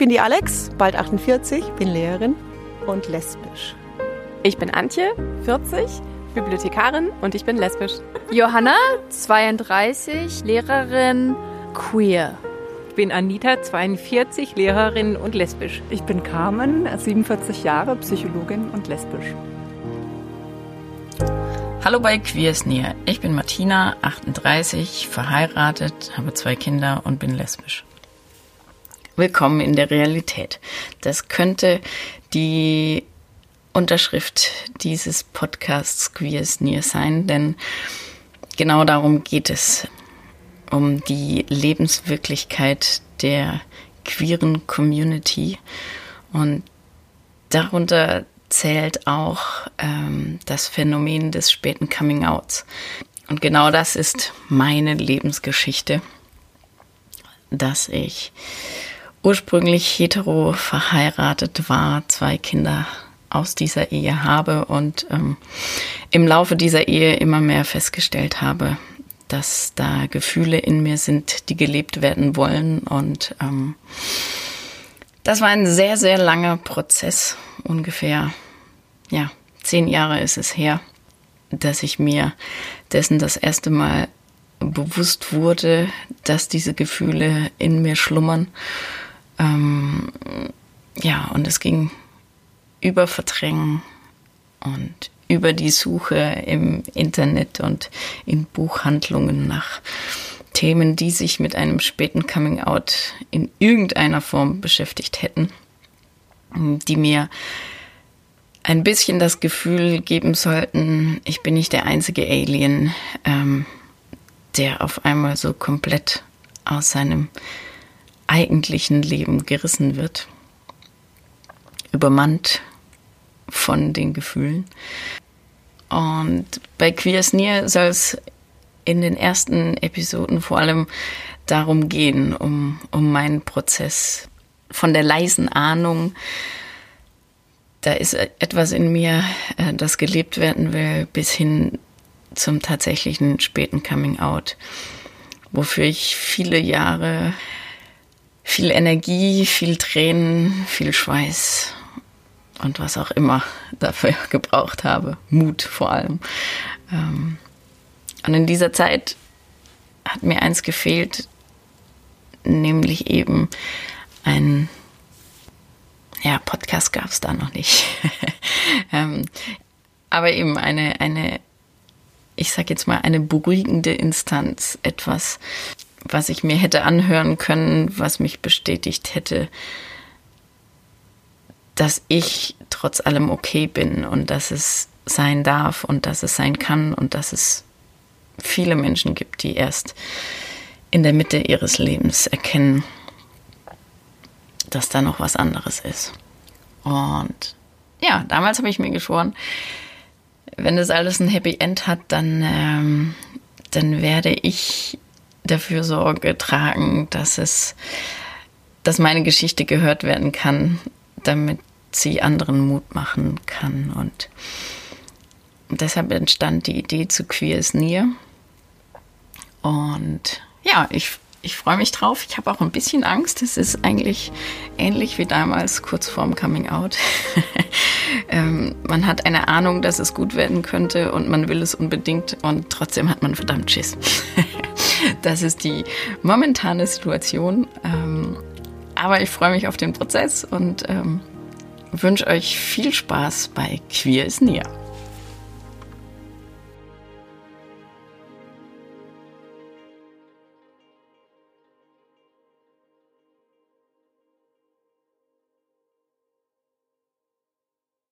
bin die Alex, bald 48, bin Lehrerin und lesbisch. Ich bin Antje, 40, Bibliothekarin und ich bin lesbisch. Johanna, 32, Lehrerin, queer. Ich bin Anita, 42, Lehrerin und lesbisch. Ich bin Carmen, 47 Jahre, Psychologin und lesbisch. Hallo bei Queers Near. Ich bin Martina, 38, verheiratet, habe zwei Kinder und bin lesbisch. Willkommen in der Realität. Das könnte die Unterschrift dieses Podcasts Queers Near sein, denn genau darum geht es. Um die Lebenswirklichkeit der queeren Community. Und darunter zählt auch ähm, das Phänomen des späten Coming Outs. Und genau das ist meine Lebensgeschichte, dass ich ursprünglich hetero verheiratet war, zwei Kinder aus dieser Ehe habe und ähm, im Laufe dieser Ehe immer mehr festgestellt habe, dass da Gefühle in mir sind, die gelebt werden wollen. Und ähm, das war ein sehr, sehr langer Prozess, ungefähr, ja, zehn Jahre ist es her, dass ich mir dessen das erste Mal bewusst wurde, dass diese Gefühle in mir schlummern. Ähm, ja, und es ging über Verdrängen und über die Suche im Internet und in Buchhandlungen nach Themen, die sich mit einem späten Coming Out in irgendeiner Form beschäftigt hätten, die mir ein bisschen das Gefühl geben sollten, ich bin nicht der einzige Alien, ähm, der auf einmal so komplett aus seinem eigentlichen Leben gerissen wird, übermannt von den Gefühlen. Und bei Queers Near soll es in den ersten Episoden vor allem darum gehen, um, um meinen Prozess von der leisen Ahnung, da ist etwas in mir, äh, das gelebt werden will, bis hin zum tatsächlichen späten Coming Out, wofür ich viele Jahre viel Energie, viel Tränen, viel Schweiß und was auch immer dafür gebraucht habe. Mut vor allem. Ähm, und in dieser Zeit hat mir eins gefehlt, nämlich eben ein, ja, Podcast gab es da noch nicht. Ähm, aber eben eine, eine, ich sag jetzt mal, eine beruhigende Instanz, etwas, was ich mir hätte anhören können, was mich bestätigt hätte, dass ich trotz allem okay bin und dass es sein darf und dass es sein kann und dass es viele Menschen gibt, die erst in der Mitte ihres Lebens erkennen, dass da noch was anderes ist. Und ja, damals habe ich mir geschworen, wenn das alles ein Happy End hat, dann, ähm, dann werde ich dafür Sorge tragen, dass es, dass meine Geschichte gehört werden kann, damit sie anderen Mut machen kann. Und deshalb entstand die Idee zu Queer is Near. Und ja, ich, ich freue mich drauf. Ich habe auch ein bisschen Angst. Es ist eigentlich ähnlich wie damals, kurz vorm Coming Out. ähm, man hat eine Ahnung, dass es gut werden könnte und man will es unbedingt und trotzdem hat man verdammt Schiss. das ist die momentane Situation. Ähm, aber ich freue mich auf den Prozess und ähm, wünsche euch viel Spaß bei Queer is Near.